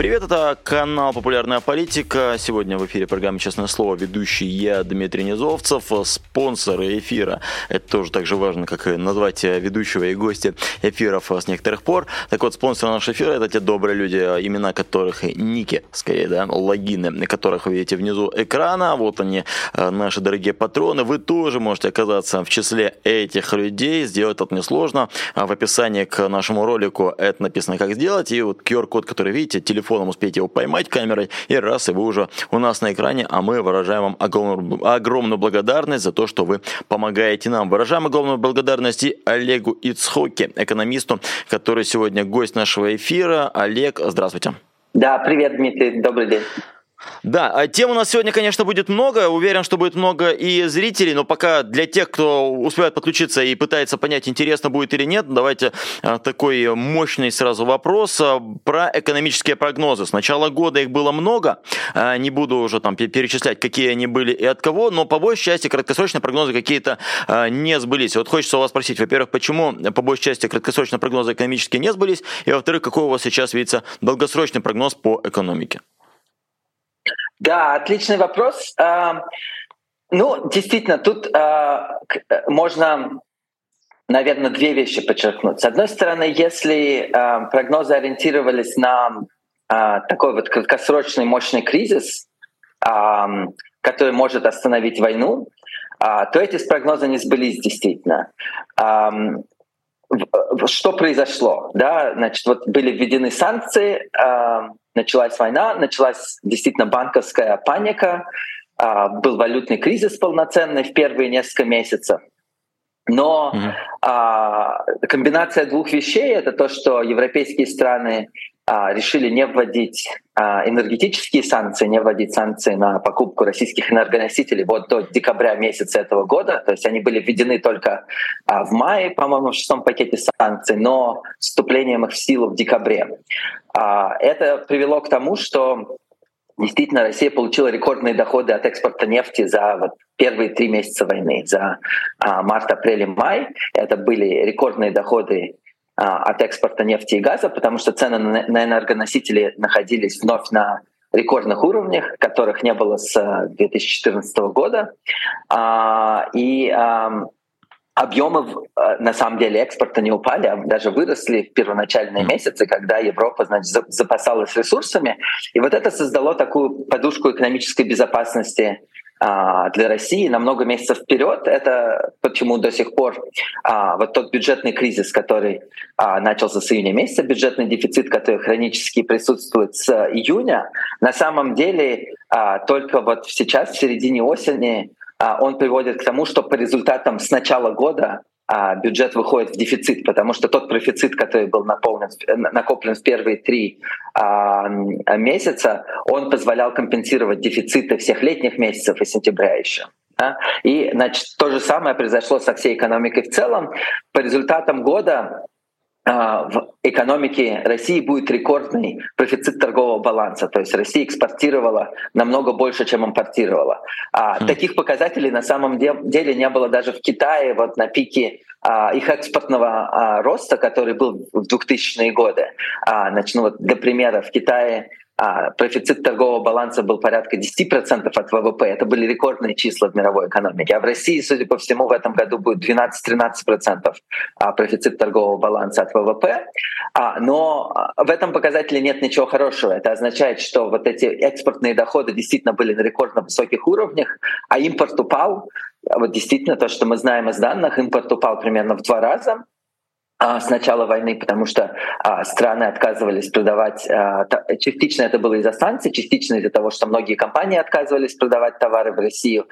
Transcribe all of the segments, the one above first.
Привет, это канал «Популярная политика». Сегодня в эфире программы «Честное слово» ведущий я, Дмитрий Низовцев, спонсоры эфира. Это тоже так же важно, как и назвать ведущего и гостя эфиров с некоторых пор. Так вот, спонсоры нашего эфира – это те добрые люди, имена которых, ники, скорее, да, логины, которых вы видите внизу экрана. Вот они, наши дорогие патроны. Вы тоже можете оказаться в числе этих людей. Сделать это несложно. В описании к нашему ролику это написано, как сделать. И вот QR-код, который видите, телефон телефоном успеете его поймать камерой, и раз, и вы уже у нас на экране, а мы выражаем вам огромную, огромную благодарность за то, что вы помогаете нам. Выражаем огромную благодарность и Олегу Ицхоке, экономисту, который сегодня гость нашего эфира. Олег, здравствуйте. Да, привет, Дмитрий, добрый день. Да, а тем у нас сегодня, конечно, будет много. Уверен, что будет много и зрителей, но пока для тех, кто успевает подключиться и пытается понять, интересно будет или нет, давайте а, такой мощный сразу вопрос а, про экономические прогнозы. С начала года их было много, не буду уже там перечислять, какие они были и от кого, но по большей части краткосрочные прогнозы какие-то не сбылись. Вот хочется у вас спросить, во-первых, почему по большей части краткосрочные прогнозы экономические не сбылись, и во-вторых, какой у вас сейчас видится долгосрочный прогноз по экономике? Да, отличный вопрос. А, ну, действительно, тут а, можно, наверное, две вещи подчеркнуть. С одной стороны, если а, прогнозы ориентировались на такой вот краткосрочный мощный кризис, который может остановить войну, то эти прогнозы не сбылись действительно что произошло? Да, значит, вот были введены санкции, началась война, началась действительно банковская паника, а, был валютный кризис полноценный в первые несколько месяцев. Но mm-hmm. комбинация двух вещей это то, что европейские страны а, решили не вводить а, энергетические санкции, не вводить санкции на покупку российских энергоносителей вот до декабря месяца этого года. То есть они были введены только а, в мае, по-моему, в шестом пакете санкций, но вступлением их в силу в декабре. Это привело к тому, что Действительно, Россия получила рекордные доходы от экспорта нефти за вот первые три месяца войны, за март, апрель и май. Это были рекордные доходы а, от экспорта нефти и газа, потому что цены на энергоносители находились вновь на рекордных уровнях, которых не было с 2014 э, года. А, и объемы э, на самом деле экспорта не упали, а даже выросли в первоначальные месяцы, когда Европа значит, запасалась ресурсами. И вот это создало такую подушку экономической безопасности а, для России на много месяцев вперед. Это почему до сих пор а, вот тот бюджетный кризис, который а, начался с июня месяца, бюджетный дефицит, который хронически присутствует с июня, на самом деле только вот сейчас, в середине осени, он приводит к тому, что по результатам с начала года а бюджет выходит в дефицит, потому что тот профицит, который был наполнен, накоплен в первые три а, месяца, он позволял компенсировать дефициты всех летних месяцев и сентября еще. Да? И значит, то же самое произошло со всей экономикой в целом. По результатам года а, в экономике России будет рекордный профицит торгового баланса. То есть Россия экспортировала намного больше, чем импортировала. А, mm. Таких показателей на самом деле не было даже в Китае вот на пике а, их экспортного а, роста, который был в 2000-е годы. А, значит, ну вот для примера, в Китае а, профицит торгового баланса был порядка 10% от ВВП. Это были рекордные числа в мировой экономике. А в России, судя по всему, в этом году будет 12-13% а, профицит торгового баланса от ВВП. А, но в этом показателе нет ничего хорошего. Это означает, что вот эти экспортные доходы действительно были на рекордно высоких уровнях, а импорт упал. Вот действительно то, что мы знаем из данных, импорт упал примерно в два раза. А, с начала войны, потому что а, страны отказывались продавать. А, частично это было из-за санкций, частично из-за того, что многие компании отказывались продавать товары в Россию.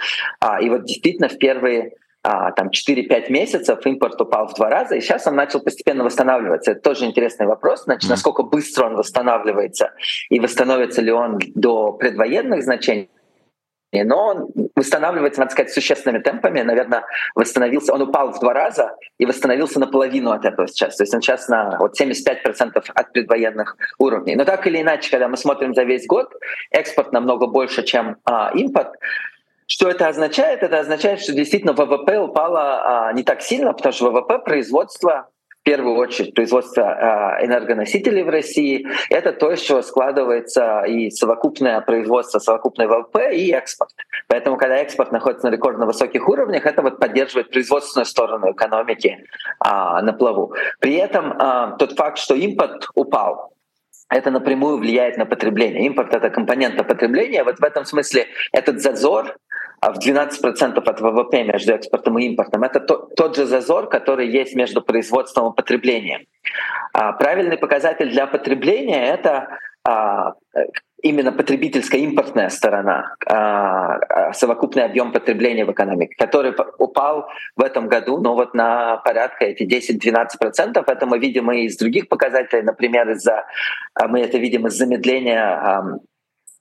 И вот действительно в первые там 4-5 месяцев импорт упал в два раза, и сейчас он начал постепенно восстанавливаться. Это тоже интересный вопрос, значит, насколько быстро он восстанавливается, и восстановится ли он до предвоенных значений но он восстанавливается, надо сказать, существенными темпами. Наверное, восстановился, он упал в два раза и восстановился наполовину от этого сейчас. То есть он сейчас на вот 75% от предвоенных уровней. Но так или иначе, когда мы смотрим за весь год, экспорт намного больше, чем а, импорт. Что это означает? Это означает, что действительно ВВП упало а, не так сильно, потому что ВВП производства в первую очередь производство а, энергоносителей в России, это то, из чего складывается и совокупное производство, совокупный ВВП и экспорт. Поэтому, когда экспорт находится на рекордно высоких уровнях, это вот поддерживает производственную сторону экономики а, на плаву. При этом а, тот факт, что импорт упал, это напрямую влияет на потребление. Импорт — это компонента потребления. Вот в этом смысле этот зазор в 12% от ВВП между экспортом и импортом. Это то, тот же зазор, который есть между производством и потреблением. А правильный показатель для потребления — это а, именно потребительская импортная сторона, а, совокупный объем потребления в экономике, который упал в этом году ну, вот на порядка эти 10-12%. Это мы видим и из других показателей, например, из-за, мы это видим из замедления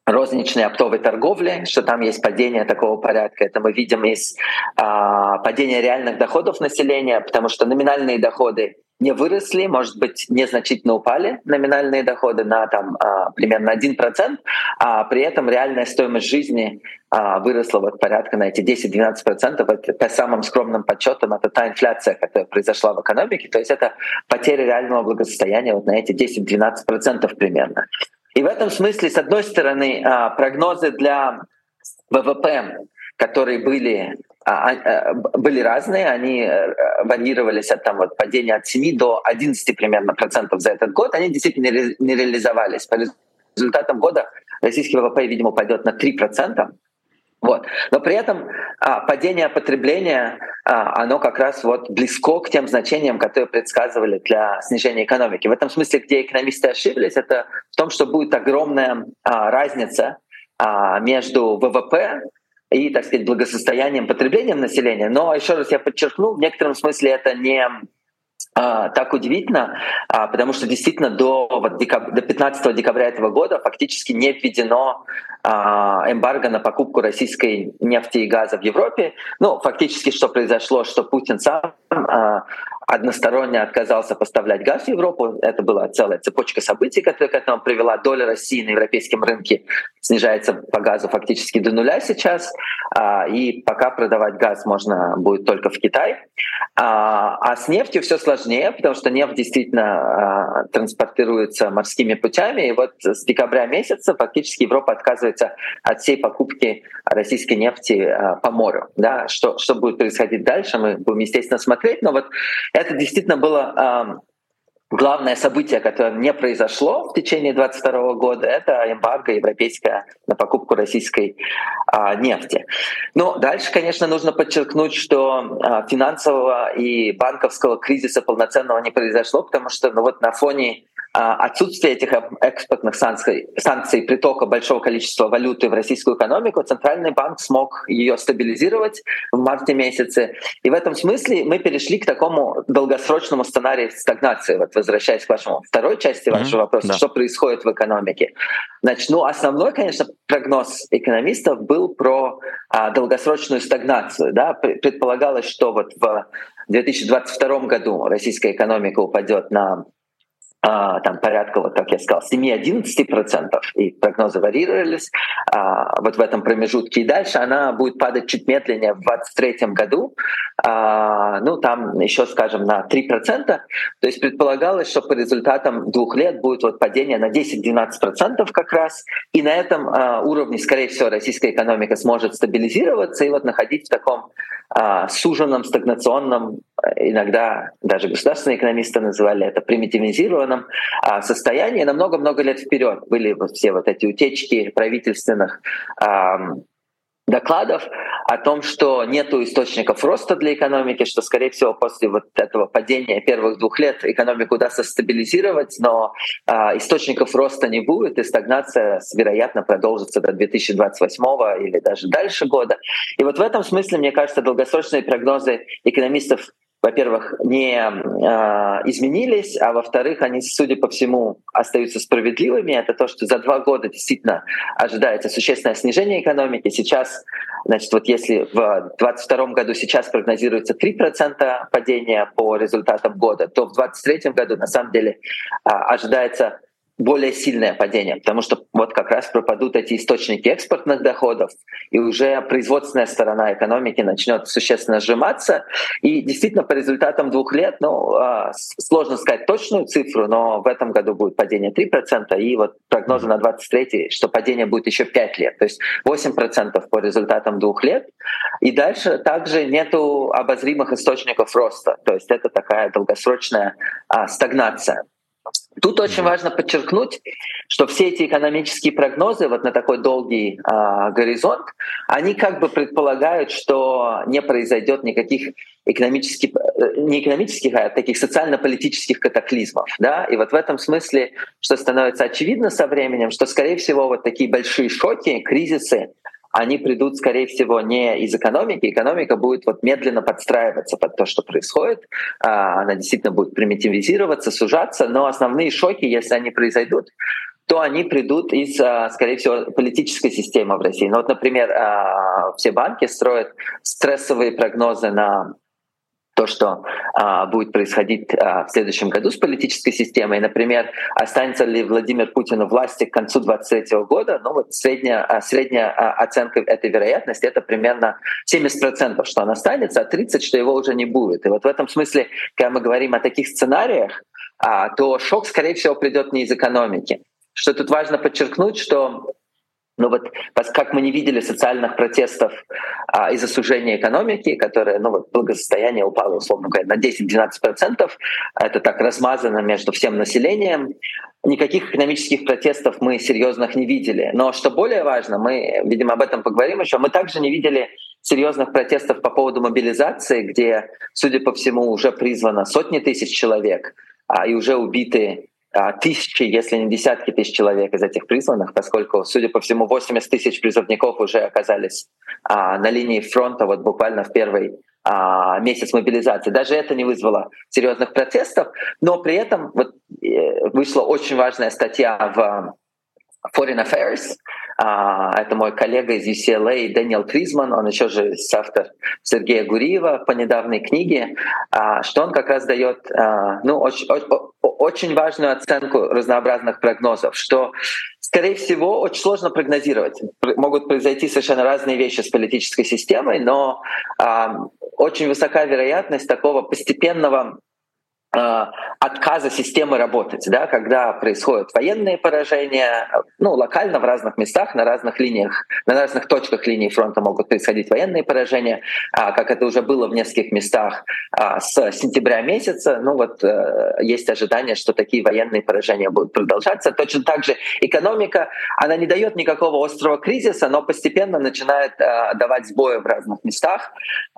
розничной оптовой торговли, что там есть падение такого порядка. Это мы видим из а, падения реальных доходов населения, потому что номинальные доходы не выросли, может быть, незначительно упали номинальные доходы на там, а, примерно 1%, а при этом реальная стоимость жизни а, выросла вот порядка на эти 10-12%. Это, по самым скромным подсчетам это та инфляция, которая произошла в экономике. То есть это потеря реального благосостояния вот на эти 10-12% примерно. И в этом смысле, с одной стороны, а, прогнозы для ВВП, которые были а, а, были разные, они э, варьировались от там, вот, падения от 7 до 11 примерно процентов за этот год, они действительно не реализовались. По результатам года российский ВВП, видимо, пойдет на 3 процента, вот. Но при этом а, падение потребления, а, оно как раз вот близко к тем значениям, которые предсказывали для снижения экономики. В этом смысле, где экономисты ошиблись, это в том, что будет огромная а, разница а, между ВВП и, так сказать, благосостоянием, потреблением населения. Но еще раз я подчеркну, в некотором смысле это не так удивительно, а, потому что действительно до, вот, декаб... до 15 декабря этого года фактически не введено а, эмбарго на покупку российской нефти и газа в Европе. Ну, фактически, что произошло, что Путин сам односторонне отказался поставлять газ в Европу. Это была целая цепочка событий, которая к этому привела. Доля России на европейском рынке снижается по газу фактически до нуля сейчас. А, и пока продавать газ можно будет только в Китай. А, а с нефтью все сложнее, потому что нефть действительно а, транспортируется морскими путями. И вот с декабря месяца фактически Европа отказывается от всей покупки российской нефти по морю. Да? Что, что будет происходить дальше, мы будем, естественно, смотреть. Но вот это действительно было главное событие, которое не произошло в течение 2022 года, это эмбарго европейская на покупку российской а, нефти. Но дальше, конечно, нужно подчеркнуть, что а, финансового и банковского кризиса полноценного не произошло, потому что ну, вот на фоне отсутствие этих экспортных санкций, санкций, притока большого количества валюты в российскую экономику, Центральный банк смог ее стабилизировать в марте месяце. И в этом смысле мы перешли к такому долгосрочному сценарию стагнации. Вот возвращаясь к вашему второй части вашего mm-hmm, вопроса, да. что происходит в экономике. Значит, ну, основной, конечно, прогноз экономистов был про а, долгосрочную стагнацию. Да? Предполагалось, что вот в 2022 году российская экономика упадет на а, там порядка, вот как я сказал, 7-11%, и прогнозы варьировались а, вот в этом промежутке. И дальше она будет падать чуть медленнее в 2023 году, а, ну там еще, скажем, на 3%. То есть предполагалось, что по результатам двух лет будет вот падение на 10-12% как раз, и на этом а, уровне, скорее всего, российская экономика сможет стабилизироваться и вот находить в таком а, суженном, стагнационном, иногда даже государственные экономисты называли это примитивизированном а, состоянии на много-много лет вперед. Были все вот эти утечки правительственных докладов о том, что нет источников роста для экономики, что, скорее всего, после вот этого падения первых двух лет экономику удастся стабилизировать, но э, источников роста не будет, и стагнация, вероятно, продолжится до 2028 или даже дальше года. И вот в этом смысле, мне кажется, долгосрочные прогнозы экономистов во-первых, не э, изменились, а во-вторых, они, судя по всему, остаются справедливыми. Это то, что за два года действительно ожидается существенное снижение экономики. Сейчас, значит, вот если в 2022 году сейчас прогнозируется 3% падения по результатам года, то в 2023 году на самом деле э, ожидается более сильное падение, потому что вот как раз пропадут эти источники экспортных доходов, и уже производственная сторона экономики начнет существенно сжиматься. И действительно, по результатам двух лет, ну, а, сложно сказать точную цифру, но в этом году будет падение 3%, и вот прогнозы на 23 что падение будет еще 5 лет, то есть 8% по результатам двух лет. И дальше также нету обозримых источников роста, то есть это такая долгосрочная а, стагнация. Тут очень важно подчеркнуть, что все эти экономические прогнозы вот на такой долгий э, горизонт, они как бы предполагают, что не произойдет никаких экономических, э, не экономических, а таких социально-политических катаклизмов. Да? И вот в этом смысле, что становится очевидно со временем, что, скорее всего, вот такие большие шоки, кризисы, они придут, скорее всего, не из экономики. Экономика будет вот медленно подстраиваться под то, что происходит. А, она действительно будет примитивизироваться, сужаться, но основные шоки, если они произойдут, то они придут из, а, скорее всего, политической системы в России. Ну вот, например, а, все банки строят стрессовые прогнозы на то, что а, будет происходить а, в следующем году с политической системой. Например, останется ли Владимир Путин у власти к концу 2023 года? Ну вот средняя, а, средняя а, оценка этой вероятности — это примерно 70%, что он останется, а 30%, что его уже не будет. И вот в этом смысле, когда мы говорим о таких сценариях, а, то шок, скорее всего, придет не из экономики. Что тут важно подчеркнуть, что ну вот как мы не видели социальных протестов а, из-за сужения экономики, которое, ну вот благосостояние упало, условно говоря, на 10-12%, это так размазано между всем населением. Никаких экономических протестов мы серьезных не видели. Но что более важно, мы, видимо, об этом поговорим еще, мы также не видели серьезных протестов по поводу мобилизации, где, судя по всему, уже призвано сотни тысяч человек, а, и уже убиты а, тысячи, если не десятки тысяч человек из этих призванных, поскольку, судя по всему, 80 тысяч призывников уже оказались а, на линии фронта вот буквально в первый а, месяц мобилизации. Даже это не вызвало серьезных протестов, но при этом вот, э, вышла очень важная статья в Foreign Affairs. А, это мой коллега из UCLA Дэниел Кризман, он еще же автор Сергея Гуриева по недавней книге, а, что он как раз дает а, ну, очень, очень важную оценку разнообразных прогнозов, что Скорее всего, очень сложно прогнозировать. Могут произойти совершенно разные вещи с политической системой, но э, очень высока вероятность такого постепенного отказа системы работать, да, когда происходят военные поражения, ну, локально в разных местах, на разных линиях, на разных точках линии фронта могут происходить военные поражения, а, как это уже было в нескольких местах а, с сентября месяца, ну вот э, есть ожидание, что такие военные поражения будут продолжаться. Точно так же экономика, она не дает никакого острого кризиса, но постепенно начинает э, давать сбои в разных местах,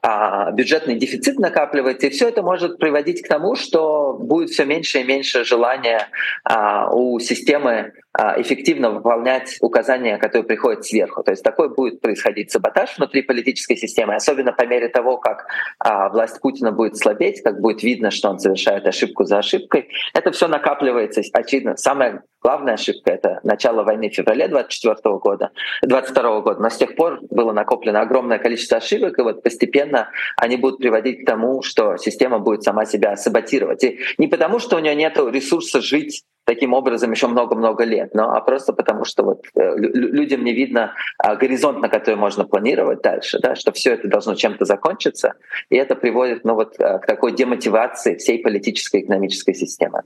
а, бюджетный дефицит накапливается, и все это может приводить к тому, что будет все меньше и меньше желания а, у системы эффективно выполнять указания, которые приходят сверху. То есть такой будет происходить саботаж внутри политической системы, особенно по мере того, как а, власть Путина будет слабеть, как будет видно, что он совершает ошибку за ошибкой. Это все накапливается, очевидно. Самая главная ошибка — это начало войны в феврале 24 года, 22 года. Но с тех пор было накоплено огромное количество ошибок, и вот постепенно они будут приводить к тому, что система будет сама себя саботировать. И не потому, что у нее нет ресурса жить таким образом еще много-много лет, но а просто потому, что вот э, людям не видно а, горизонт, на который можно планировать дальше, да, что все это должно чем-то закончиться, и это приводит ну, вот, э, к такой демотивации всей политической и экономической системы.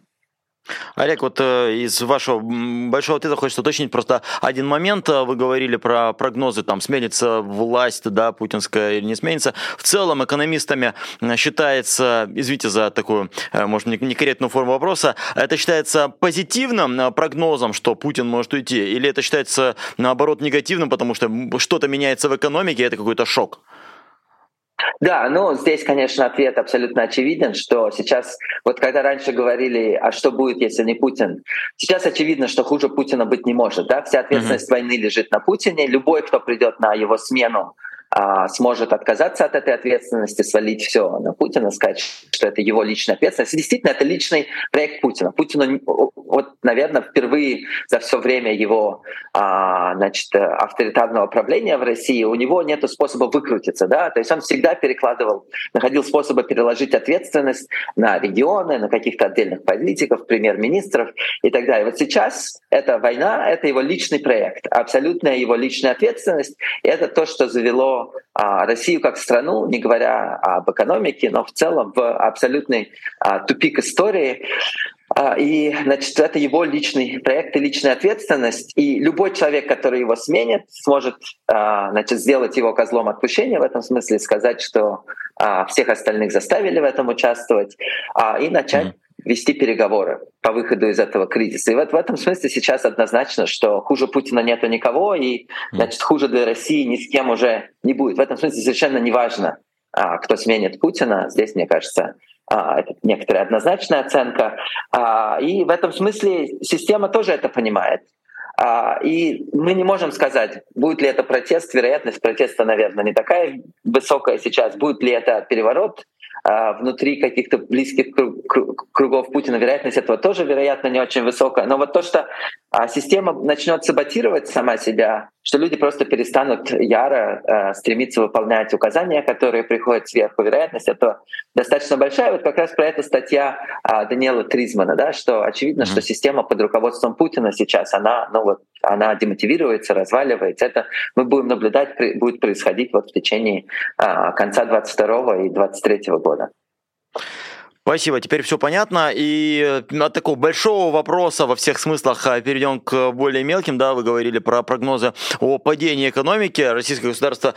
Олег, вот э, из вашего большого ответа хочется уточнить просто один момент. Вы говорили про прогнозы, там, сменится власть, да, путинская или не сменится. В целом экономистами считается, извините за такую, э, может, некорректную форму вопроса, это считается позитивным э, прогнозом, что Путин может уйти, или это считается, наоборот, негативным, потому что что-то меняется в экономике, и это какой-то шок? Да, ну здесь, конечно, ответ абсолютно очевиден, что сейчас, вот когда раньше говорили, а что будет, если не Путин, сейчас очевидно, что хуже Путина быть не может. Да? Вся ответственность mm-hmm. войны лежит на Путине. Любой, кто придет на его смену, сможет отказаться от этой ответственности, свалить все на Путина, сказать, что это его личная ответственность. действительно, это личный проект Путина. Путину, вот, наверное, впервые за все время его а, значит, авторитарного правления в России у него нет способа выкрутиться. Да? То есть он всегда перекладывал, находил способы переложить ответственность на регионы, на каких-то отдельных политиков, премьер-министров и так далее. Вот сейчас эта война — это его личный проект, абсолютная его личная ответственность. И это то, что завело а, Россию как страну, не говоря об экономике, но в целом в абсолютный а, тупик истории. А, и, значит, это его личный проект и личная ответственность. И любой человек, который его сменит, сможет, значит, сделать его козлом отпущения в этом смысле, сказать, что всех остальных заставили в этом участвовать, и начать вести переговоры по выходу из этого кризиса. И вот в этом смысле сейчас однозначно, что хуже Путина нету никого, и значит, хуже для России ни с кем уже не будет. В этом смысле совершенно не важно, а, кто сменит Путина. Здесь, мне кажется, а, это некоторая однозначная оценка. А, и в этом смысле система тоже это понимает. И мы не можем сказать, будет ли это протест, вероятность протеста, наверное, не такая высокая сейчас, будет ли это переворот, а, внутри каких-то близких кругов Путина вероятность этого тоже, вероятно, не очень высокая. Но вот то, что а, система начнет саботировать сама себя, что люди просто перестанут яро а, стремиться выполнять указания, которые приходят сверху, вероятность это достаточно большая. Вот как раз про это статья Даниэла Тризмана, да, что очевидно, mm-hmm. что система под руководством Путина сейчас, она, ну вот, она демотивируется, разваливается. Это мы будем наблюдать, будет происходить вот в течение конца 22 и 23 года года. Спасибо, теперь все понятно. И от такого большого вопроса во всех смыслах а, перейдем к более мелким. Да, вы говорили про прогнозы о падении экономики. Российское государство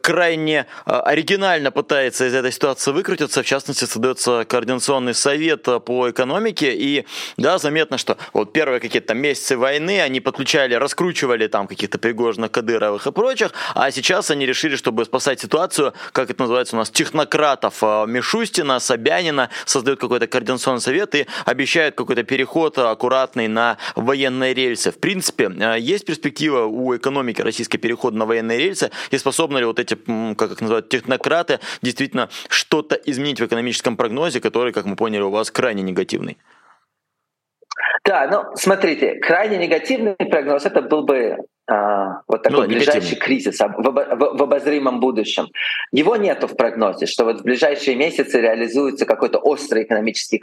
крайне оригинально пытается из этой ситуации выкрутиться. В частности, создается координационный совет по экономике. И да, заметно, что вот первые какие-то месяцы войны они подключали, раскручивали там каких-то Пригожных, Кадыровых и прочих. А сейчас они решили, чтобы спасать ситуацию, как это называется у нас, технократов Мишустина, Собянина, создают какой-то координационный совет и обещают какой-то переход аккуратный на военные рельсы. В принципе, э, есть перспектива у экономики российской перехода на военные рельсы и способны ли вот эти, как их называют, технократы действительно что-то изменить в экономическом прогнозе, который, как мы поняли, у вас крайне негативный? Да, ну смотрите, крайне негативный прогноз это был бы а, вот такой ну, ближайший кризис в, в, в обозримом будущем. Его нету в прогнозе, что вот в ближайшие месяцы реализуется какой-то острый экономический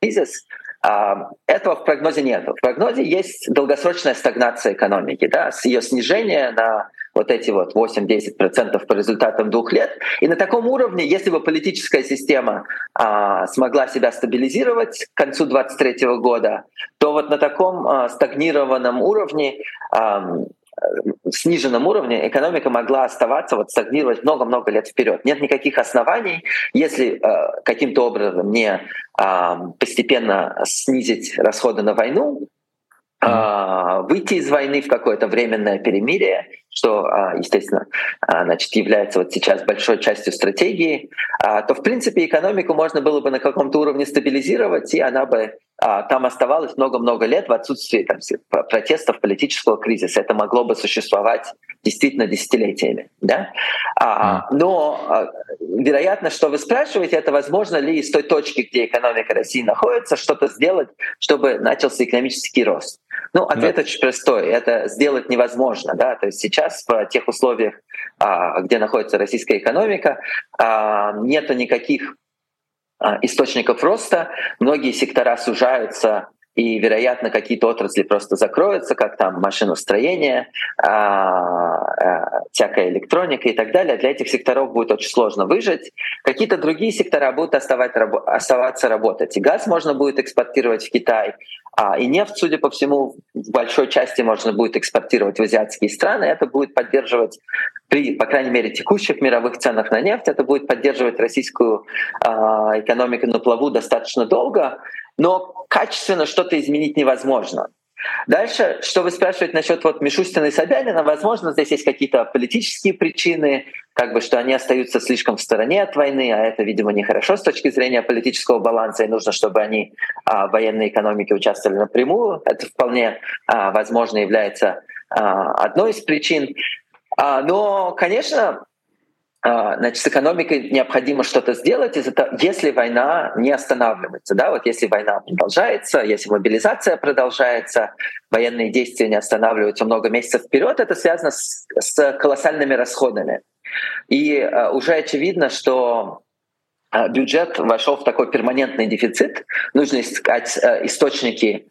кризис. А, этого в прогнозе нет. В прогнозе есть долгосрочная стагнация экономики, да, с ее снижение на вот эти вот 8-10% по результатам двух лет. И на таком уровне, если бы политическая система а, смогла себя стабилизировать к концу 2023 года, то вот на таком а, стагнированном уровне а, сниженном уровне экономика могла оставаться, вот стагнировать много-много лет вперед. Нет никаких оснований, если э, каким-то образом не э, постепенно снизить расходы на войну, выйти из войны в какое-то временное перемирие, что, а, естественно, а, значит, является вот сейчас большой частью стратегии, то, в принципе, экономику можно было бы на каком-то уровне стабилизировать, и она бы там оставалась много-много лет в отсутствии там, протестов, политического кризиса. Это могло бы существовать действительно десятилетиями. Да? Но вероятно, что вы спрашиваете, это возможно ли из той точки, где экономика России находится, что-то сделать, чтобы начался экономический рост. Ну, ответ да. очень простой. Это сделать невозможно. Да? То есть сейчас в тех условиях, а, где находится российская экономика, а, нету никаких а, источников роста. Многие сектора сужаются и, вероятно, какие-то отрасли просто закроются, как там машиностроение, всякая электроника и так далее. Для этих секторов будет очень сложно выжить. Какие-то другие сектора будут оставаться работать. И газ можно будет экспортировать в Китай, и нефть, судя по всему, в большой части можно будет экспортировать в азиатские страны. Это будет поддерживать, при, по крайней мере, текущих мировых ценах на нефть, это будет поддерживать российскую э, экономику на плаву достаточно долго. Но качественно что-то изменить невозможно. Дальше, что вы спрашиваете насчет вот Мишустина и Собянина, возможно, здесь есть какие-то политические причины, как бы, что они остаются слишком в стороне от войны, а это, видимо, нехорошо с точки зрения политического баланса, и нужно, чтобы они а, в военной экономике участвовали напрямую. Это вполне а, возможно является а, одной из причин. А, но, конечно, значит, с экономикой необходимо что-то сделать, если война не останавливается. Да? Вот если война продолжается, если мобилизация продолжается, военные действия не останавливаются много месяцев вперед, это связано с, с колоссальными расходами. И uh, уже очевидно, что бюджет вошел в такой перманентный дефицит. Нужно искать источники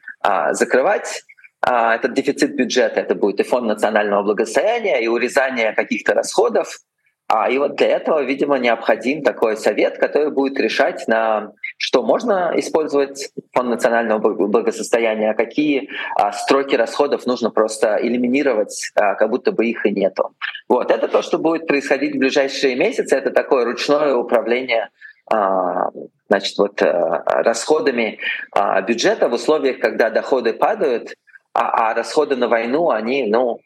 закрывать этот дефицит бюджета. Это будет и фонд национального благосостояния, и урезание каких-то расходов, а и вот для этого, видимо, необходим такой совет, который будет решать, на что можно использовать фонд национального благосостояния, а какие а, строки расходов нужно просто элиминировать, а, как будто бы их и нету. Вот это то, что будет происходить в ближайшие месяцы. Это такое ручное управление а, значит, вот, а, расходами а, бюджета в условиях, когда доходы падают, а, а расходы на войну, они ну,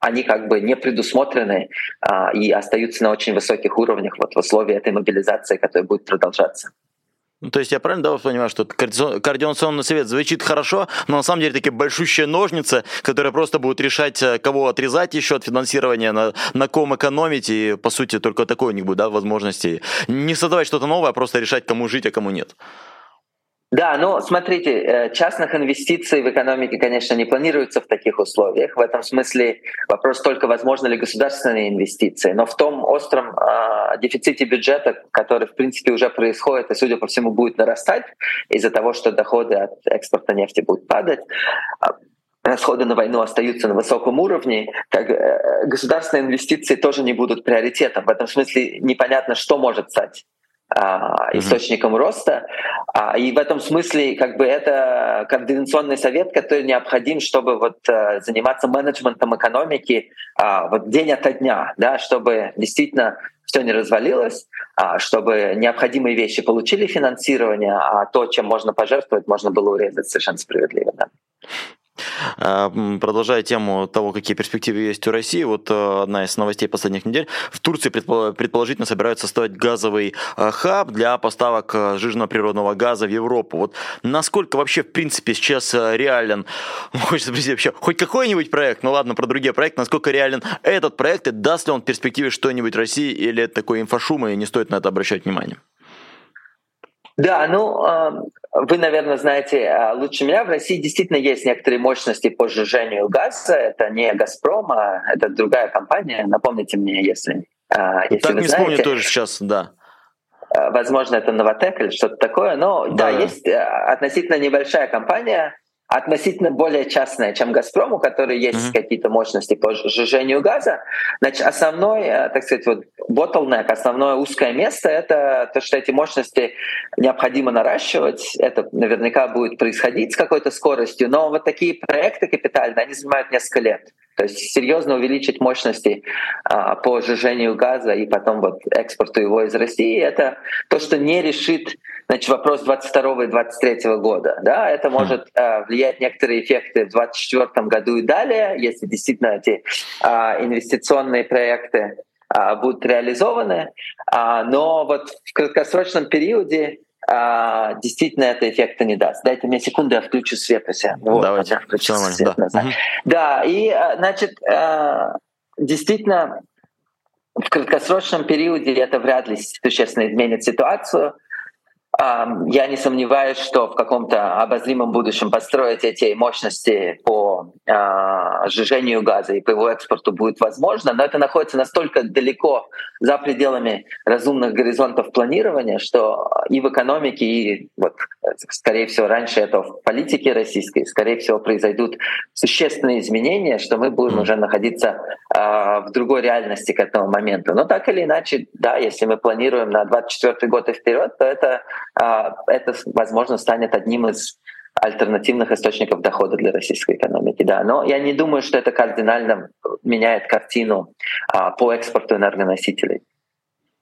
они как бы не предусмотрены а, и остаются на очень высоких уровнях вот в условиях этой мобилизации, которая будет продолжаться. Ну, то есть я правильно да, понимаю, что координационный совет звучит хорошо, но на самом деле такие большущие ножницы, которые просто будут решать, э, кого отрезать еще от финансирования, на, на ком экономить, и по сути только такой у них будет да, возможности не создавать что-то новое, а просто решать, кому жить, а кому нет. Да, ну смотрите, э, частных инвестиций в экономике, конечно, не планируется в таких условиях. В этом смысле вопрос только, возможно ли государственные инвестиции. Но в том остром э, дефиците бюджета, который, в принципе, уже происходит и, судя по всему, будет нарастать из-за того, что доходы от экспорта нефти будут падать, а, расходы на войну остаются на высоком уровне, как э, государственные инвестиции тоже не будут приоритетом. В этом смысле непонятно, что может стать источником mm-hmm. роста. А, и в этом смысле как бы это координационный совет, который необходим, чтобы вот э, заниматься менеджментом экономики а, вот день ото дня, да, чтобы действительно все не развалилось, чтобы необходимые вещи получили финансирование, а то, чем можно пожертвовать, можно было урезать совершенно справедливо. Да. А, продолжая тему того, какие перспективы есть у России, вот э, одна из новостей последних недель. В Турции предположительно собираются создавать газовый э, хаб для поставок э, жирного природного газа в Европу. Вот насколько вообще, в принципе, сейчас реален, хочется спросить вообще, хоть какой-нибудь проект, ну ладно, про другие проекты, насколько реален этот проект, и даст ли он в перспективе что-нибудь России, или это такой инфошум, и не стоит на это обращать внимание? Да, ну, вы, наверное, знаете а, лучше меня, в России действительно есть некоторые мощности по сжижению газа. Это не «Газпром», а это другая компания. Напомните мне, если, а, если так вы не знаете. вспомню тоже сейчас, да. А, возможно, это «Новотек» или что-то такое. Но да, да есть относительно небольшая компания, относительно более частная, чем «Газпром», у которой есть mm-hmm. какие-то мощности по сжижению газа. Значит, основной, э, так сказать, вот bottleneck, основное узкое место — это то, что эти мощности необходимо наращивать. Это наверняка будет происходить с какой-то скоростью, но вот такие проекты капитальные, они занимают несколько лет. То есть серьезно увеличить мощности а, по сжижению газа и потом вот экспорту его из России, это то, что не решит значит, вопрос 22 и 23 года. Да? Это хм. может а, влиять некоторые эффекты в 2024 году и далее, если действительно эти а, инвестиционные проекты а, будут реализованы. А, но вот в краткосрочном периоде а, действительно это эффекта не даст. Дайте мне секунду, я включу свет. Я, вот, Давайте, я включу свет да. да, и а, значит, а, действительно, в краткосрочном периоде это вряд ли существенно изменит ситуацию. Я не сомневаюсь, что в каком-то обозримом будущем построить эти мощности по а, сжижению газа и по его экспорту будет возможно, но это находится настолько далеко за пределами разумных горизонтов планирования, что и в экономике, и вот, скорее всего, раньше это в политике российской, скорее всего, произойдут существенные изменения, что мы будем уже находиться а, в другой реальности к этому моменту. Но так или иначе, да, если мы планируем на 24 год и вперед, то это это, возможно, станет одним из альтернативных источников дохода для российской экономики. Да. Но я не думаю, что это кардинально меняет картину а, по экспорту энергоносителей.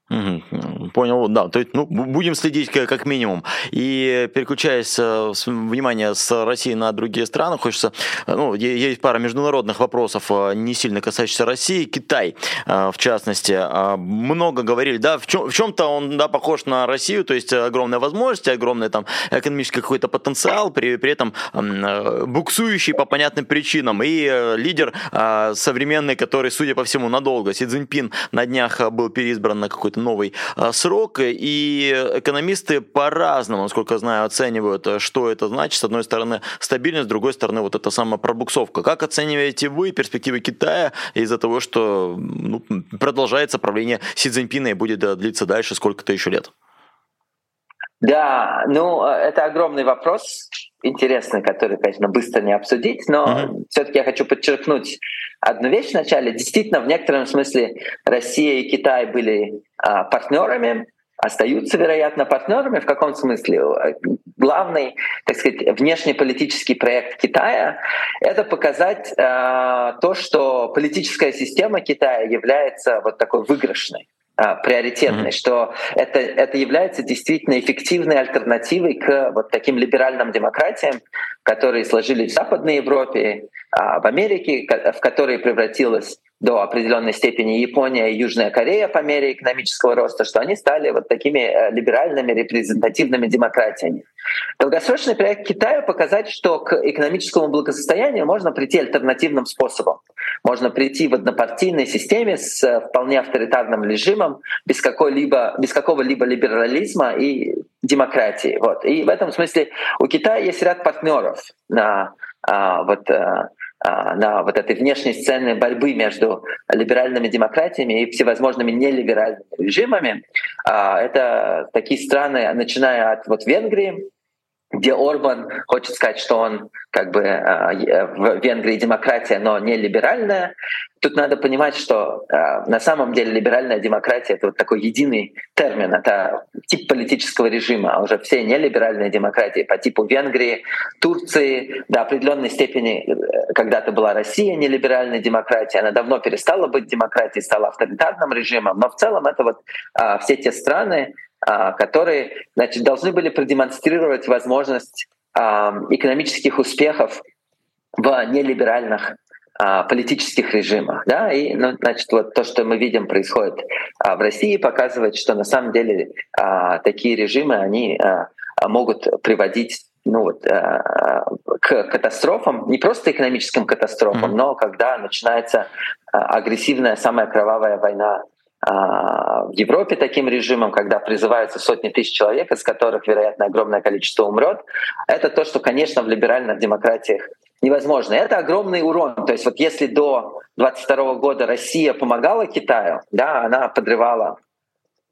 Понял, да. То есть, ну, будем следить как минимум. И переключаясь э, внимание с России на другие страны, хочется, э, ну, есть пара международных вопросов, э, не сильно касающихся России. Китай, в частности, много говорили, да, в, чем, в чем-то он, да, похож на Россию, то есть огромные возможности, огромный там экономический какой-то потенциал, при, при этом буксующий по понятным причинам. И лидер современный, который, судя по всему, надолго, Си Цзиньпин на днях был переизбран на какой-то новый а, срок, и экономисты по-разному, насколько знаю, оценивают, что это значит. С одной стороны, стабильность, с другой стороны, вот эта самая пробуксовка. Как оцениваете вы перспективы Китая из-за того, что ну, продолжается правление Си Цзиньпина и будет длиться дальше сколько-то еще лет? Да, ну это огромный вопрос, интересный, который, конечно, быстро не обсудить, но mm-hmm. все-таки я хочу подчеркнуть одну вещь вначале. Действительно, в некотором смысле Россия и Китай были а, партнерами, остаются, вероятно, партнерами. В каком смысле? Главный, так сказать, внешнеполитический проект Китая — это показать э, то, что политическая система Китая является вот такой выигрышной приоритетной, mm-hmm. что это, это является действительно эффективной альтернативой к вот таким либеральным демократиям, которые сложились в Западной Европе, а, в Америке, в которые превратилась до определенной степени Япония и Южная Корея по мере экономического роста, что они стали вот такими э, либеральными репрезентативными демократиями. Долгосрочный проект Китая показать, что к экономическому благосостоянию можно прийти альтернативным способом. Можно прийти в однопартийной системе с э, вполне авторитарным режимом, без, какой-либо, без какого-либо либерализма и демократии. Вот. И в этом смысле у Китая есть ряд партнеров на а, вот, а, на вот этой внешней сцене борьбы между либеральными демократиями и всевозможными нелиберальными режимами. А, это такие страны, начиная от вот Венгрии, где Орбан хочет сказать, что он как бы а, в Венгрии демократия, но не либеральная. Тут надо понимать, что а, на самом деле либеральная демократия — это вот такой единый термин, это тип политического режима, а уже все нелиберальные демократии по типу Венгрии, Турции, до определенной степени э, когда-то была Россия нелиберальной демократией, она давно перестала быть демократией, стала авторитарным режимом, но в целом это вот все те страны, которые значит, должны были продемонстрировать возможность а, экономических успехов в нелиберальных а, политических режимах. Да? И ну, значит, вот то, что мы видим происходит в России, показывает, что на самом деле такие режимы они могут приводить ну вот, к катастрофам, не просто экономическим катастрофам, mm-hmm. но когда начинается агрессивная, самая кровавая война а, в Европе таким режимом, когда призываются сотни тысяч человек, из которых, вероятно, огромное количество умрет, это то, что, конечно, в либеральных демократиях невозможно. Это огромный урон. То есть вот если до 22 года Россия помогала Китаю, да, она подрывала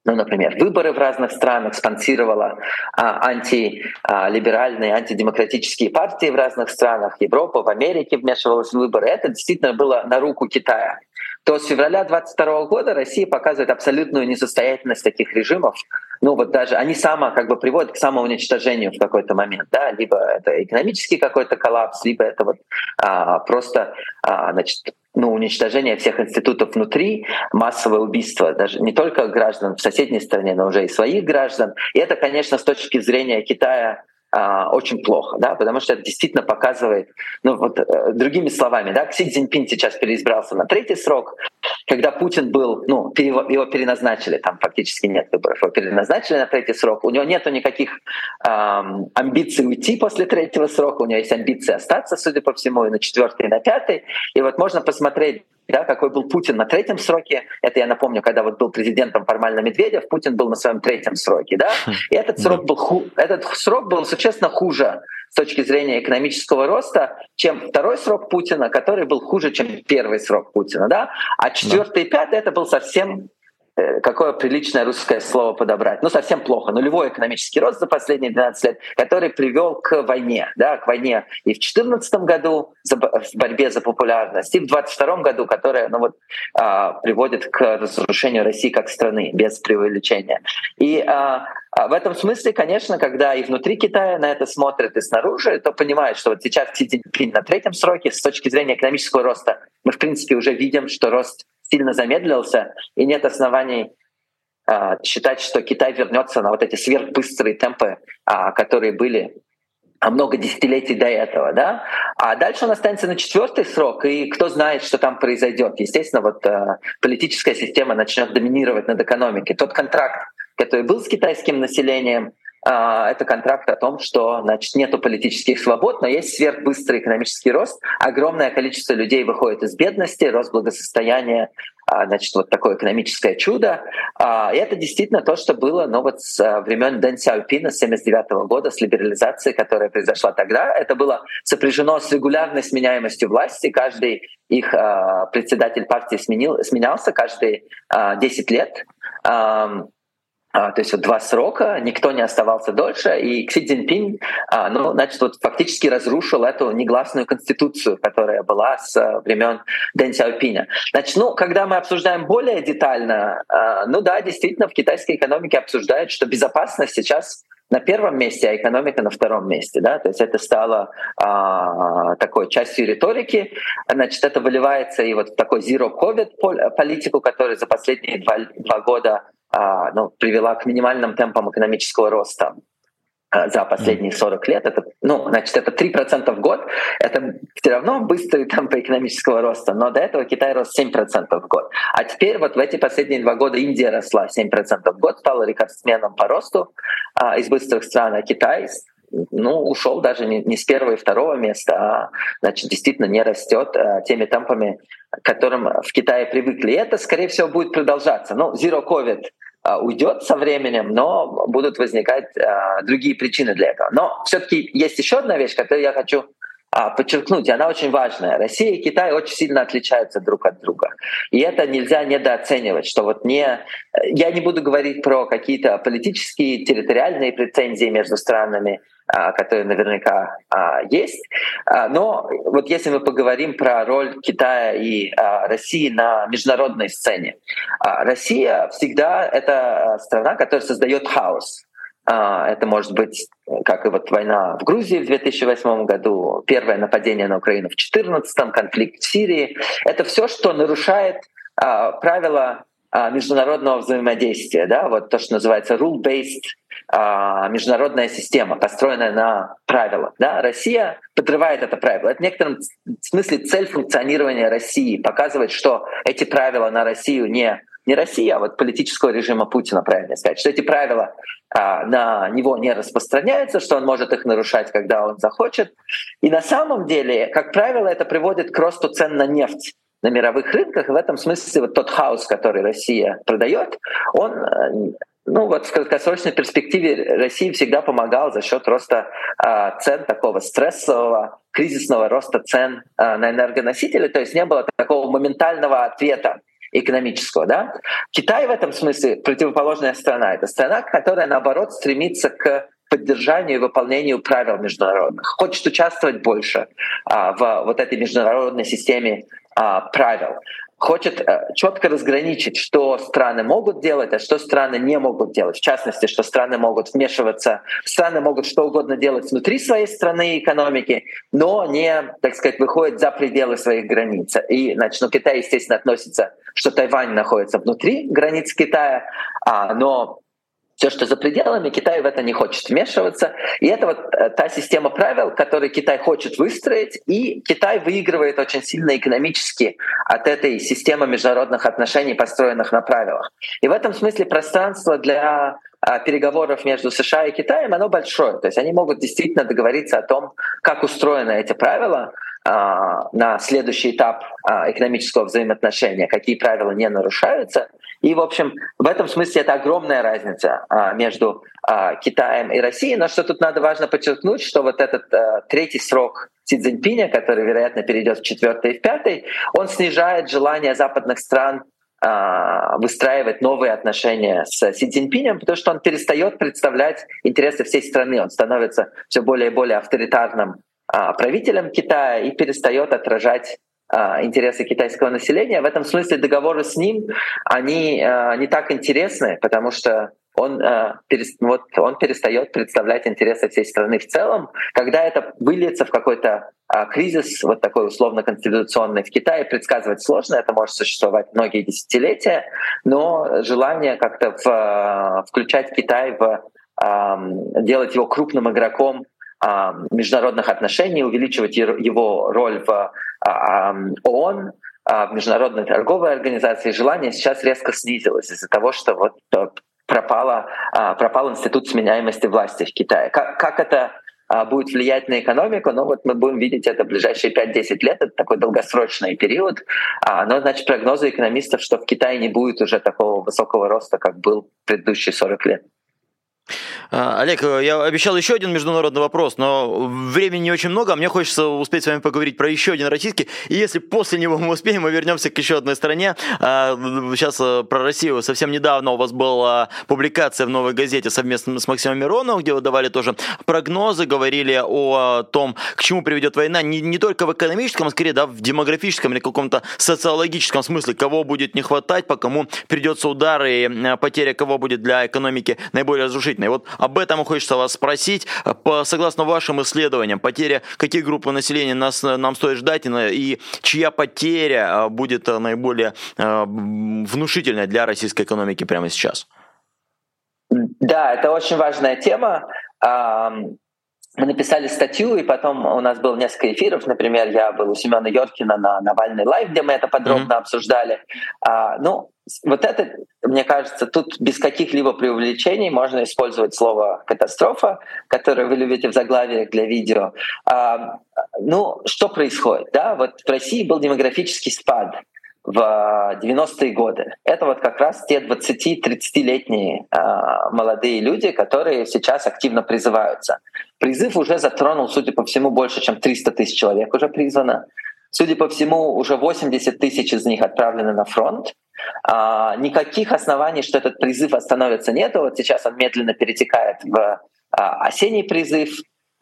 ну, например, выборы в разных странах, спонсировала а, антилиберальные, антидемократические партии в разных странах, Европа, в Америке вмешивалась в выборы. Это действительно было на руку Китая то с февраля 22 года Россия показывает абсолютную несостоятельность таких режимов. Ну вот даже они сама как бы приводят к самоуничтожению в какой-то момент, да, либо это экономический какой-то коллапс, либо это вот а, просто а, значит ну, уничтожение всех институтов внутри, массовое убийство даже не только граждан в соседней стране, но уже и своих граждан. И это, конечно, с точки зрения Китая а, очень плохо, да, потому что это действительно показывает, ну вот э, другими словами, да, Кси Цзиньпин сейчас переизбрался на третий срок, когда Путин был, ну, его переназначили, там фактически нет выборов, его переназначили на третий срок, у него нету никаких эм, амбиций уйти после третьего срока, у него есть амбиции остаться, судя по всему, и на четвертый, и на пятый, и вот можно посмотреть да, какой был Путин на третьем сроке. Это я напомню, когда вот был президентом формально Медведев, Путин был на своем третьем сроке. Да? Хм. И этот срок, был ху... этот срок был существенно хуже с точки зрения экономического роста, чем второй срок Путина, который был хуже, чем первый срок Путина. Да? А четвертый и пятый это был совсем какое приличное русское слово подобрать. Ну, совсем плохо. Нулевой экономический рост за последние 12 лет, который привел к войне. Да, к войне и в 2014 году в борьбе за популярность, и в 2022 году, которая ну, вот, а, приводит к разрушению России как страны, без преувеличения. И а, а в этом смысле, конечно, когда и внутри Китая на это смотрят, и снаружи, то понимают, что вот сейчас Си Цзиньпин на третьем сроке с точки зрения экономического роста мы, в принципе, уже видим, что рост сильно замедлился, и нет оснований считать, что Китай вернется на вот эти сверхбыстрые темпы, которые были много десятилетий до этого, да, а дальше он останется на четвертый срок, и кто знает, что там произойдет. Естественно, вот э, политическая система начнет доминировать над экономикой. Тот контракт, который был с китайским населением, а, это контракт о том, что значит, нету политических свобод, но есть сверхбыстрый экономический рост. Огромное количество людей выходит из бедности, рост благосостояния, а, значит, вот такое экономическое чудо. А, и это действительно то, что было ну, вот с времен Дэн Сяопина с 1979 года, с либерализацией, которая произошла тогда. Это было сопряжено с регулярной сменяемостью власти. Каждый их председатель партии сменил, сменялся каждые 10 лет. А, то есть вот два срока, никто не оставался дольше, и Кси Цзиньпинь, а, ну, значит, вот фактически разрушил эту негласную конституцию, которая была с а, времен Дэн Сяопиня. Значит, ну, когда мы обсуждаем более детально, ну да, действительно, в китайской экономике обсуждают, что безопасность сейчас на первом месте, а экономика на втором месте. Да? То есть это стало а, такой частью риторики. Значит, это выливается и вот в такой zero COVID политику, которая за последние два, два года а, ну, привела к минимальным темпам экономического роста а, за последние 40 лет. Это, ну, значит, это 3% в год. Это все равно быстрый темп экономического роста, но до этого Китай рос 7% в год. А теперь вот в эти последние два года Индия росла 7% в год, стала рекордсменом по росту а, из быстрых стран, а Китай ну, ушел даже не, не с первого и второго места, а значит, действительно не растет а, теми темпами, к которым в Китае привыкли. И это, скорее всего, будет продолжаться. Ну, Zero COVID а, уйдет со временем, но будут возникать а, другие причины для этого. Но все-таки есть еще одна вещь, которую я хочу подчеркнуть, и она очень важная. Россия и Китай очень сильно отличаются друг от друга. И это нельзя недооценивать, что вот не... Я не буду говорить про какие-то политические, территориальные претензии между странами, а, которые наверняка а, есть. А, но вот если мы поговорим про роль Китая и России на международной сцене, Россия всегда это страна, которая создает хаос. Это может быть, как и вот война в Грузии в 2008 году, первое нападение на Украину в 2014, конфликт в Сирии. Это все, что нарушает правила международного взаимодействия, да, вот то, что называется rule-based а, международная система, построенная на правилах. Да? Россия подрывает это правило. Это в некотором смысле цель функционирования России, показывать, что эти правила на Россию не не Россия, а вот политического режима Путина, правильно сказать, что эти правила а, на него не распространяются, что он может их нарушать, когда он захочет. И на самом деле, как правило, это приводит к росту цен на нефть на мировых рынках. И в этом смысле вот тот хаос, который Россия продает, он э, ну вот в краткосрочной перспективе России всегда помогал за счет роста э, цен такого стрессового, кризисного роста цен э, на энергоносители, то есть не было такого моментального ответа экономического. Да? Китай в этом смысле противоположная страна. Это страна, которая наоборот стремится к поддержанию и выполнению правил международных, хочет участвовать больше а, в вот этой международной системе а, правил хочет э, четко разграничить, что страны могут делать, а что страны не могут делать. В частности, что страны могут вмешиваться, страны могут что угодно делать внутри своей страны и экономики, но не, так сказать, выходят за пределы своих границ. И, значит, ну, Китай, естественно, относится, что Тайвань находится внутри границ Китая, а, но все, что за пределами, Китай в это не хочет вмешиваться. И это вот э, та система правил, которую Китай хочет выстроить, и Китай выигрывает очень сильно экономически от этой системы международных отношений, построенных на правилах. И в этом смысле пространство для а, переговоров между США и Китаем, оно большое. То есть они могут действительно договориться о том, как устроены эти правила, а, на следующий этап а, экономического взаимоотношения, какие правила не нарушаются. И, в общем, в этом смысле это огромная разница а, между Китаем и Россией. Но что тут надо важно подчеркнуть, что вот этот третий срок Си Цзиньпиня, который, вероятно, перейдет в четвертый и в пятый, он снижает желание западных стран выстраивать новые отношения с Си Цзиньпинем, потому что он перестает представлять интересы всей страны, он становится все более и более авторитарным а, правителем Китая и перестает отражать а, интересы китайского населения. В этом смысле договоры с ним, они а, не так интересны, потому что он, перес, вот, он перестает представлять интересы всей страны в целом. Когда это выльется в какой-то кризис, вот такой условно-конституционный в Китае, предсказывать сложно, это может существовать многие десятилетия, но желание как-то в, включать Китай в делать его крупным игроком международных отношений, увеличивать его роль в э, ООН, в Международной торговой организации, желание сейчас резко снизилось из-за того, что вот пропала, а, пропал институт сменяемости власти в Китае. Как, как это а, будет влиять на экономику, ну вот мы будем видеть это в ближайшие 5-10 лет, это такой долгосрочный период. А, но, значит, прогнозы экономистов, что в Китае не будет уже такого высокого роста, как был предыдущие 40 лет. А, Олег, я обещал еще один международный вопрос, но времени не очень много, а мне хочется успеть с вами поговорить про еще один российский. И если после него мы успеем, мы вернемся к еще одной стране. А, сейчас э, про Россию. Совсем недавно у вас была публикация в «Новой газете» совместно с Максимом Мироновым, где вы давали тоже прогнозы, говорили о том, к чему приведет война, не, не только в экономическом, а скорее да, в демографическом или каком-то социологическом смысле, кого будет не хватать, по кому придется удар и э, потеря кого будет для экономики наиболее разрушительной. Вот об этом хочется вас спросить. По, согласно вашим исследованиям, потеря каких групп населения нас, нам стоит ждать и чья потеря а, будет а, наиболее а, внушительная для российской экономики прямо сейчас? Да, это очень важная тема мы написали статью, и потом у нас было несколько эфиров. Например, я был у Семена Йоркина на Навальный Live, где мы это подробно mm-hmm. обсуждали. А, ну, вот это, мне кажется, тут без каких-либо преувеличений можно использовать слово «катастрофа», которое вы любите в заглавиях для видео. А, ну, что происходит? Да? Вот в России был демографический спад в 90-е годы. Это вот как раз те 20-30-летние э, молодые люди, которые сейчас активно призываются. Призыв уже затронул, судя по всему, больше, чем 300 тысяч человек уже призвано. Судя по всему, уже 80 тысяч из них отправлены на фронт. А, никаких оснований, что этот призыв остановится, нет. Вот сейчас он медленно перетекает в а, осенний призыв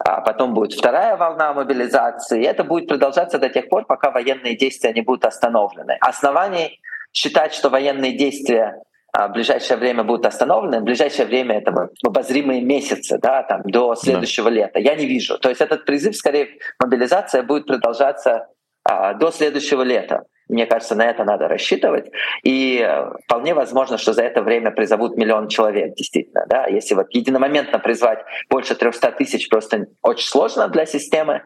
а потом будет вторая волна мобилизации. И это будет продолжаться до тех пор, пока военные действия не будут остановлены. Оснований считать, что военные действия а, в ближайшее время будут остановлены, в ближайшее время это обозримые месяцы, да, там, до следующего да. лета, я не вижу. То есть этот призыв, скорее, мобилизация будет продолжаться а, до следующего лета. Мне кажется, на это надо рассчитывать. И э, вполне возможно, что за это время призовут миллион человек, действительно. Да? Если вот единомоментно призвать больше 300 тысяч просто очень сложно для системы,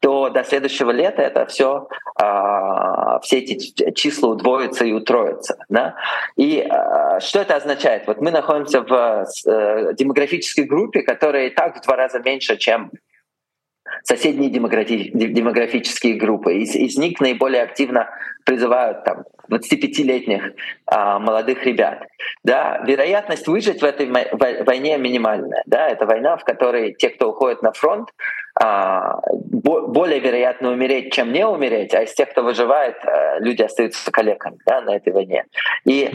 то до следующего лета это все, а, все эти числа удвоятся и утроятся. Да? И а, что это означает? Вот мы находимся в э, демографической группе, которая и так в два раза меньше, чем соседние демографи- демографические группы. Из, из них наиболее активно призывают там 25-летних а, молодых ребят. Да, вероятность выжить в этой войне минимальная. Да, это война, в которой те, кто уходит на фронт, а, бо- более вероятно умереть, чем не умереть, а из тех, кто выживает, а, люди остаются калеками да, на этой войне. И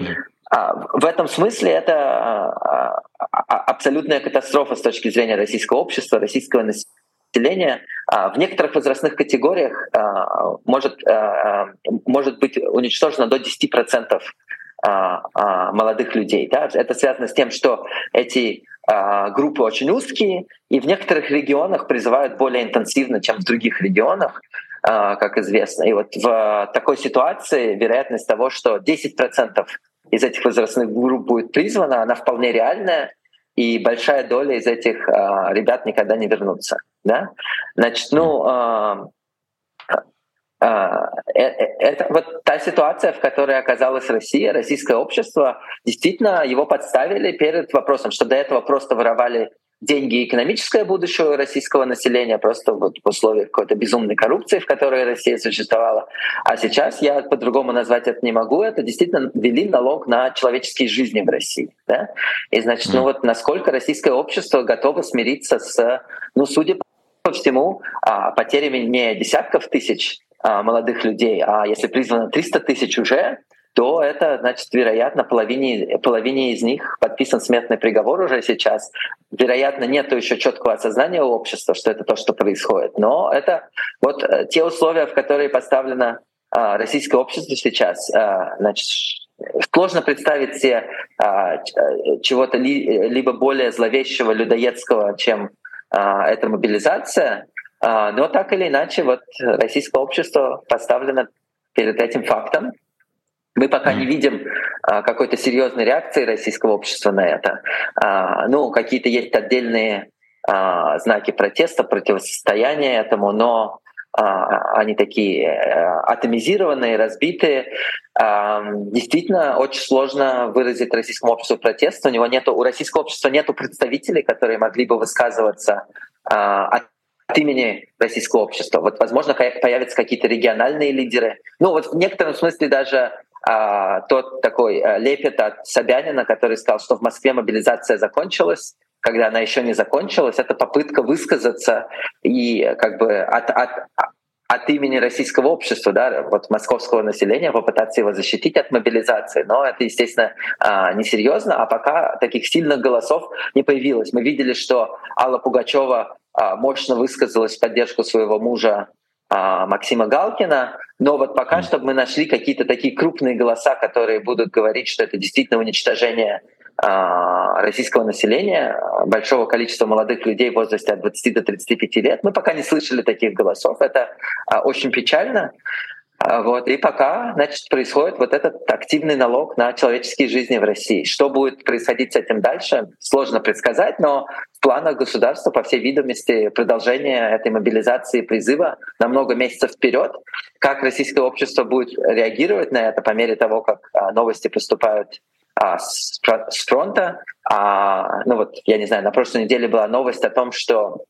а, в этом смысле это а, а, абсолютная катастрофа с точки зрения российского общества, российского населения населения а, в некоторых возрастных категориях а, может, а, может быть уничтожено до 10% молодых людей. Да? Это связано с тем, что эти группы очень узкие, и в некоторых регионах призывают более интенсивно, чем в других регионах, как известно. И вот в такой ситуации вероятность того, что 10% из этих возрастных групп будет призвана, она вполне реальная, и большая доля из этих ребят никогда не вернутся. Да? Значит, ну, а, а, э, э, это вот та ситуация, в которой оказалась Россия, российское общество, действительно его подставили перед вопросом, что до этого просто воровали деньги и экономическое будущее российского населения просто вот в условиях какой-то безумной коррупции, в которой Россия существовала. А сейчас я по-другому назвать это не могу. Это действительно ввели налог на человеческие жизни в России. Да? И значит, ну вот насколько российское общество готово смириться с, ну, судя по всему, а, потерями не десятков тысяч а, молодых людей, а если призвано 300 тысяч уже, то это, значит, вероятно, половине, половине из них подписан смертный приговор уже сейчас. Вероятно, нет еще четкого осознания у общества, что это то, что происходит. Но это вот э, те условия, в которые поставлено а, российское общество сейчас. А, значит, сложно представить себе чего-то либо более зловещего, людоедского, чем эта мобилизация. Но так или иначе, вот российское общество поставлено перед этим фактом. Мы пока не видим а, какой-то серьезной реакции российского общества на это. А, ну, какие-то есть отдельные а, знаки протеста, противостояния этому, но а, они такие э, атомизированные, разбитые. А, действительно, очень сложно выразить российскому обществу протест. У него нету, у российского общества нет представителей, которые могли бы высказываться а, от от имени российского общества. Вот, возможно, появятся какие-то региональные лидеры. Ну, вот в некотором смысле даже а, тот такой а, лепет от Собянина, который сказал, что в Москве мобилизация закончилась, когда она еще не закончилась, это попытка высказаться и как бы от, от, от имени российского общества, да, вот московского населения, попытаться его защитить от мобилизации. Но это, естественно, а, несерьезно, а пока таких сильных голосов не появилось. Мы видели, что Алла Пугачева а, мощно высказалась в поддержку своего мужа Максима Галкина, но вот пока что мы нашли какие-то такие крупные голоса, которые будут говорить, что это действительно уничтожение а, российского населения, большого количества молодых людей в возрасте от 20 до 35 лет. Мы пока не слышали таких голосов. Это очень печально. А, вот. И пока значит, происходит вот этот активный налог на человеческие жизни в России. Что будет происходить с этим дальше, сложно предсказать, но в планах государства, по всей видимости, продолжение этой мобилизации призыва на много месяцев вперед. Как российское общество будет реагировать на это по мере того, как а, новости поступают а, с фронта. Ну вот, я не знаю, на прошлой неделе была новость о том, что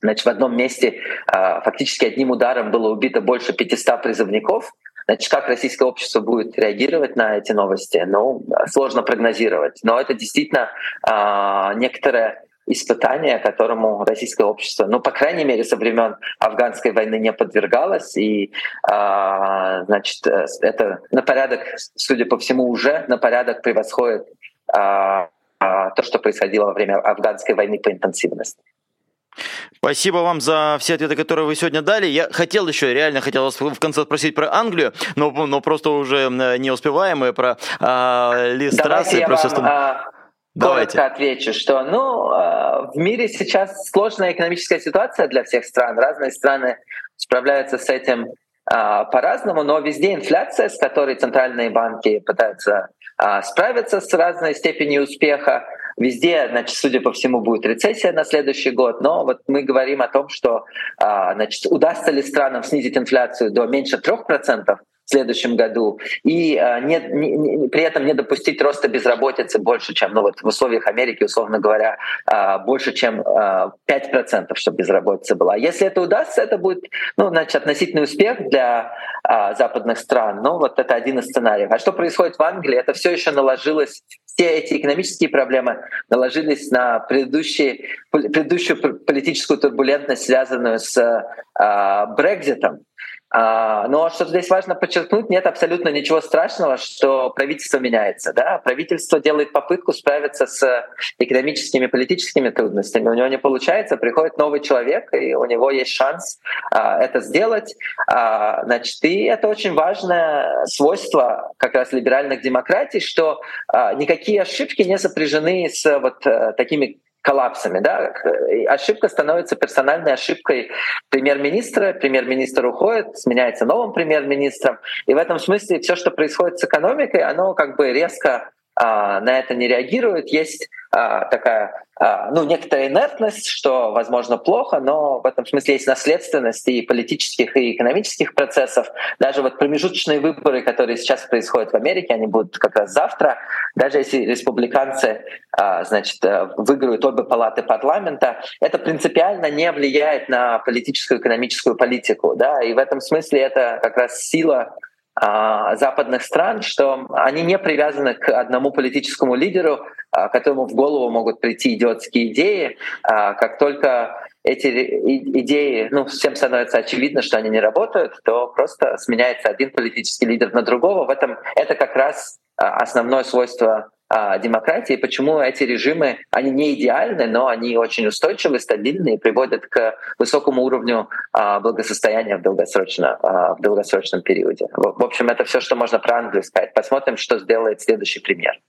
Значит, в одном месте а, фактически одним ударом было убито больше 500 призывников. Значит, как российское общество будет реагировать на эти новости, ну, сложно прогнозировать. Но это действительно а, некоторое испытание, которому российское общество, ну, по крайней мере, со времен афганской войны не подвергалось. И, а, значит, это на порядок, судя по всему, уже на порядок превосходит то, что происходило во время афганской войны по интенсивности. Спасибо вам за все ответы, которые вы сегодня дали. Я хотел еще, реально хотел вас в конце спросить про Англию, но, но просто уже не успеваем и про а, Листрассы. Давайте я вам, а, Давайте. коротко отвечу, что ну, а, в мире сейчас сложная экономическая ситуация для всех стран. Разные страны справляются с этим а, по-разному, но везде инфляция, с которой центральные банки пытаются а, справиться с разной степенью успеха. Везде, значит, судя по всему, будет рецессия на следующий год, но вот мы говорим о том, что а, значит, удастся ли странам снизить инфляцию до меньше 3%, в следующем году, и а, не, не, при этом не допустить роста безработицы больше, чем ну, вот в условиях Америки, условно говоря, а, больше, чем 5%, чтобы безработица была. Если это удастся, это будет ну, значит, относительный успех для западных стран. Ну, вот это один из сценариев. А что происходит в Англии? Это все еще наложилось все эти экономические проблемы наложились на предыдущие, предыдущую политическую турбулентность, связанную с э, Брекзитом. А, но что здесь важно подчеркнуть, нет абсолютно ничего страшного, что правительство меняется. Да? Правительство делает попытку справиться с экономическими политическими трудностями. У него не получается, приходит новый человек, и у него есть шанс а, это сделать. А, значит, и это очень важное свойство как раз либеральных демократий, что а, никакие ошибки не сопряжены с вот а, такими коллапсами. Да? Ошибка становится персональной ошибкой премьер-министра, премьер-министр уходит, сменяется новым премьер-министром. И в этом смысле все, что происходит с экономикой, оно как бы резко а, на это не реагирует. Есть а, такая ну, некоторая инертность, что, возможно, плохо, но в этом смысле есть наследственность и политических, и экономических процессов. Даже вот промежуточные выборы, которые сейчас происходят в Америке, они будут как раз завтра. Даже если республиканцы значит, э, выиграют обе палаты парламента, это принципиально не влияет на политическую экономическую политику. Да? И в этом смысле это как раз сила западных стран, что они не привязаны к одному политическому лидеру, которому в голову могут прийти идиотские идеи. А, как только эти идеи, ну, всем становится очевидно, что они не работают, то просто сменяется один политический лидер на другого. В этом это как раз основное свойство а, демократии, почему эти режимы, они не идеальны, но они очень устойчивы, стабильны и приводят к высокому уровню а, благосостояния в, долгосрочно, а, в долгосрочном периоде. В общем, это все, что можно про Англию сказать. Посмотрим, что сделает следующий премьер.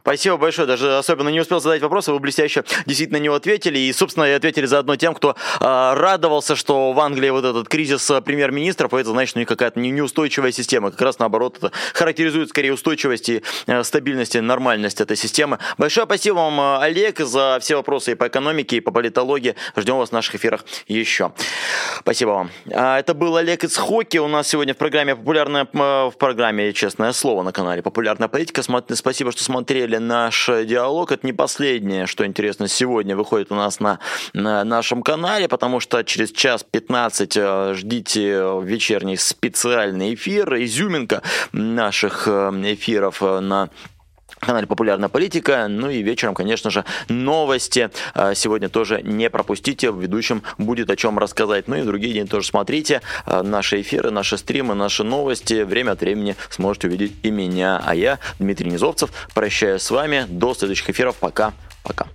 Спасибо большое. Даже особенно не успел задать вопрос, а вы блестяще действительно на него ответили. И, собственно, и ответили заодно тем, кто э, радовался, что в Англии вот этот кризис а, премьер-министров, это значит, у них какая-то неустойчивая система. Как раз наоборот, это характеризует скорее устойчивость и э, стабильность и нормальность этой системы. Большое спасибо вам, Олег, за все вопросы и по экономике, и по политологии. Ждем вас в наших эфирах еще. Спасибо вам. Это был Олег из Хоки. У нас сегодня в программе популярная в программе «Честное слово» на канале «Популярная политика». Спасибо, что смотрите смотрели наш диалог. Это не последнее, что интересно сегодня выходит у нас на, на нашем канале, потому что через час 15 э, ждите вечерний специальный эфир, изюминка наших э, эфиров э, на канале «Популярная политика». Ну и вечером, конечно же, новости. А, сегодня тоже не пропустите. Ведущим будет о чем рассказать. Ну и в другие дни тоже смотрите а, наши эфиры, наши стримы, наши новости. Время от времени сможете увидеть и меня. А я, Дмитрий Низовцев, прощаюсь с вами. До следующих эфиров. Пока. Пока.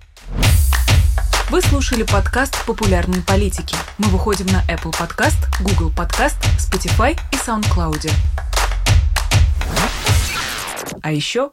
Вы слушали подкаст «Популярные политики». Мы выходим на Apple Podcast, Google Podcast, Spotify и SoundCloud. А еще